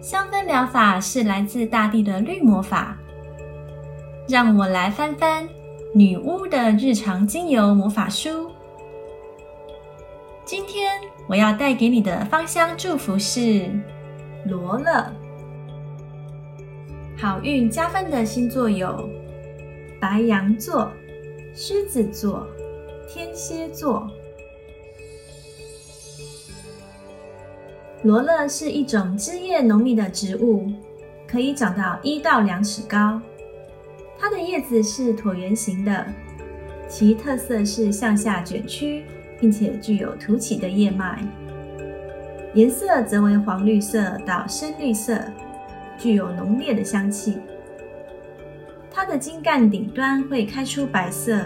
香氛疗法是来自大地的绿魔法。让我来翻翻女巫的日常精油魔法书。今天我要带给你的芳香祝福是罗勒。好运加分的星座有白羊座、狮子座、天蝎座。罗勒是一种枝叶浓密的植物，可以长到一到两尺高。它的叶子是椭圆形的，其特色是向下卷曲，并且具有凸起的叶脉。颜色则为黄绿色到深绿色，具有浓烈的香气。它的茎干顶端会开出白色、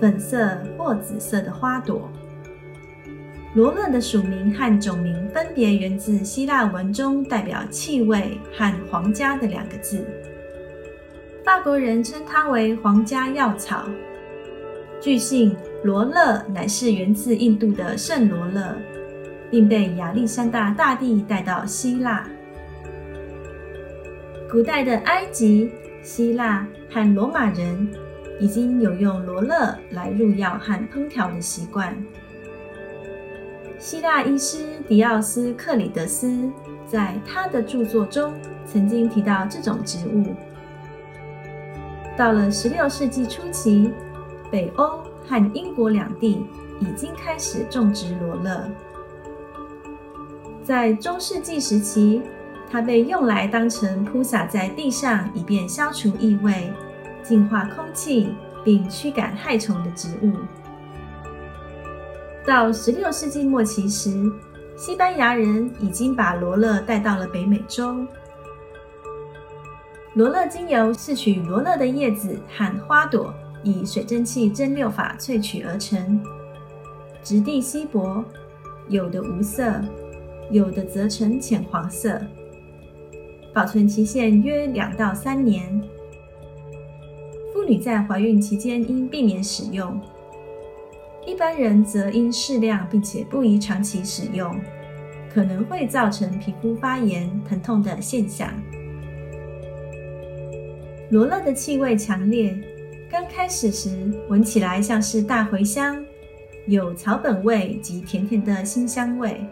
粉色或紫色的花朵。罗勒的属名和种名分别源自希腊文中代表气味和皇家的两个字。法国人称它为皇家药草。据信，罗勒乃是源自印度的圣罗勒，并被亚历山大大帝带到希腊。古代的埃及、希腊和罗马人已经有用罗勒来入药和烹调的习惯。希腊医师迪奥斯克里德斯在他的著作中曾经提到这种植物。到了16世纪初期，北欧和英国两地已经开始种植罗勒。在中世纪时期，它被用来当成铺洒在地上，以便消除异味、净化空气并驱赶害虫的植物。到十六世纪末期时，西班牙人已经把罗勒带到了北美洲。罗勒精油是取罗勒的叶子和花朵，以水蒸气蒸馏法萃取而成，质地稀薄，有的无色，有的则呈浅黄色。保存期限约两到三年。妇女在怀孕期间应避免使用。一般人则应适量，并且不宜长期使用，可能会造成皮肤发炎、疼痛的现象。罗勒的气味强烈，刚开始时闻起来像是大茴香，有草本味及甜甜的辛香味。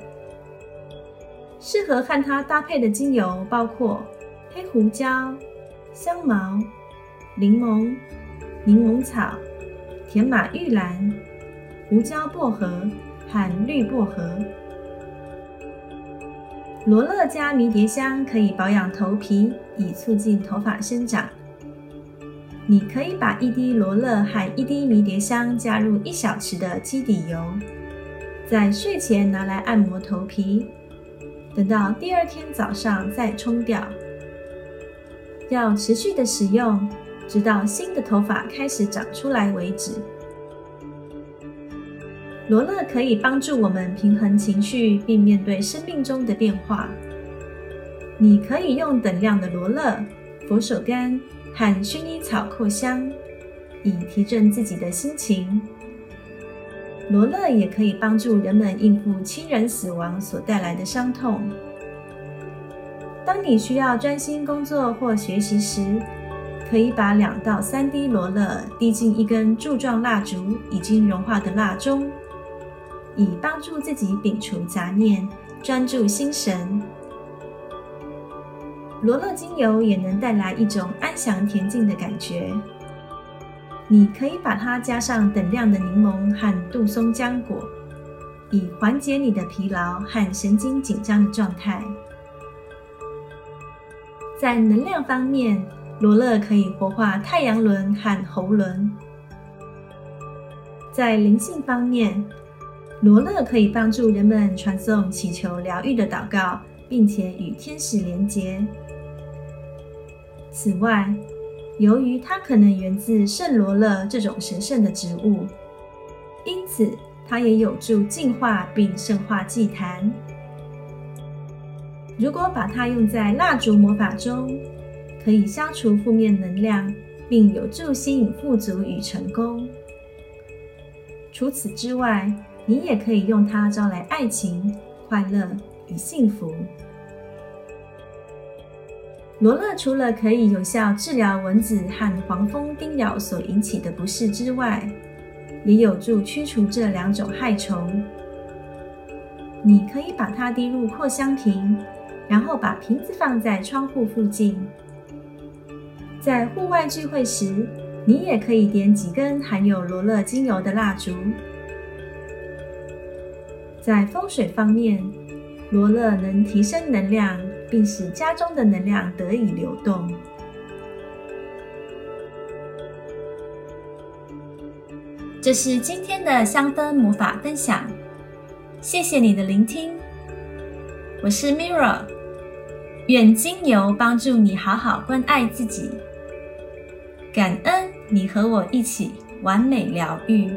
适合和它搭配的精油包括黑胡椒、香茅、柠檬、柠檬草、甜马玉兰。胡椒薄荷和绿薄荷，罗勒加迷迭香可以保养头皮，以促进头发生长。你可以把一滴罗勒和一滴迷迭香加入一小匙的基底油，在睡前拿来按摩头皮，等到第二天早上再冲掉。要持续的使用，直到新的头发开始长出来为止。罗勒可以帮助我们平衡情绪，并面对生命中的变化。你可以用等量的罗勒、佛手柑和薰衣草扩香，以提振自己的心情。罗勒也可以帮助人们应付亲人死亡所带来的伤痛。当你需要专心工作或学习时，可以把两到三滴罗勒滴进一根柱状蜡烛已经融化的蜡中。以帮助自己摒除杂念，专注心神。罗勒精油也能带来一种安详恬静的感觉。你可以把它加上等量的柠檬和杜松浆果，以缓解你的疲劳和神经紧张的状态。在能量方面，罗勒可以活化太阳轮和喉轮。在灵性方面，罗勒可以帮助人们传送祈求疗愈的祷告并且与天使连结。此外，由于它可能源自圣罗勒这种神圣的植物，因此它也有助净化并圣化祭坛。如果把它用在蜡烛魔法中，可以消除负面能量，并有助吸引富足与成功。除此之外，你也可以用它招来爱情、快乐与幸福。罗勒除了可以有效治疗蚊子和黄蜂叮咬所引起的不适之外，也有助驱除这两种害虫。你可以把它滴入扩香瓶，然后把瓶子放在窗户附近。在户外聚会时，你也可以点几根含有罗勒精油的蜡烛。在风水方面，罗勒能提升能量。并使家中的能量得以流动。这是今天的香灯魔法分享，谢谢你的聆听。我是 Mirra，愿精油帮助你好好关爱自己。感恩你和我一起完美疗愈。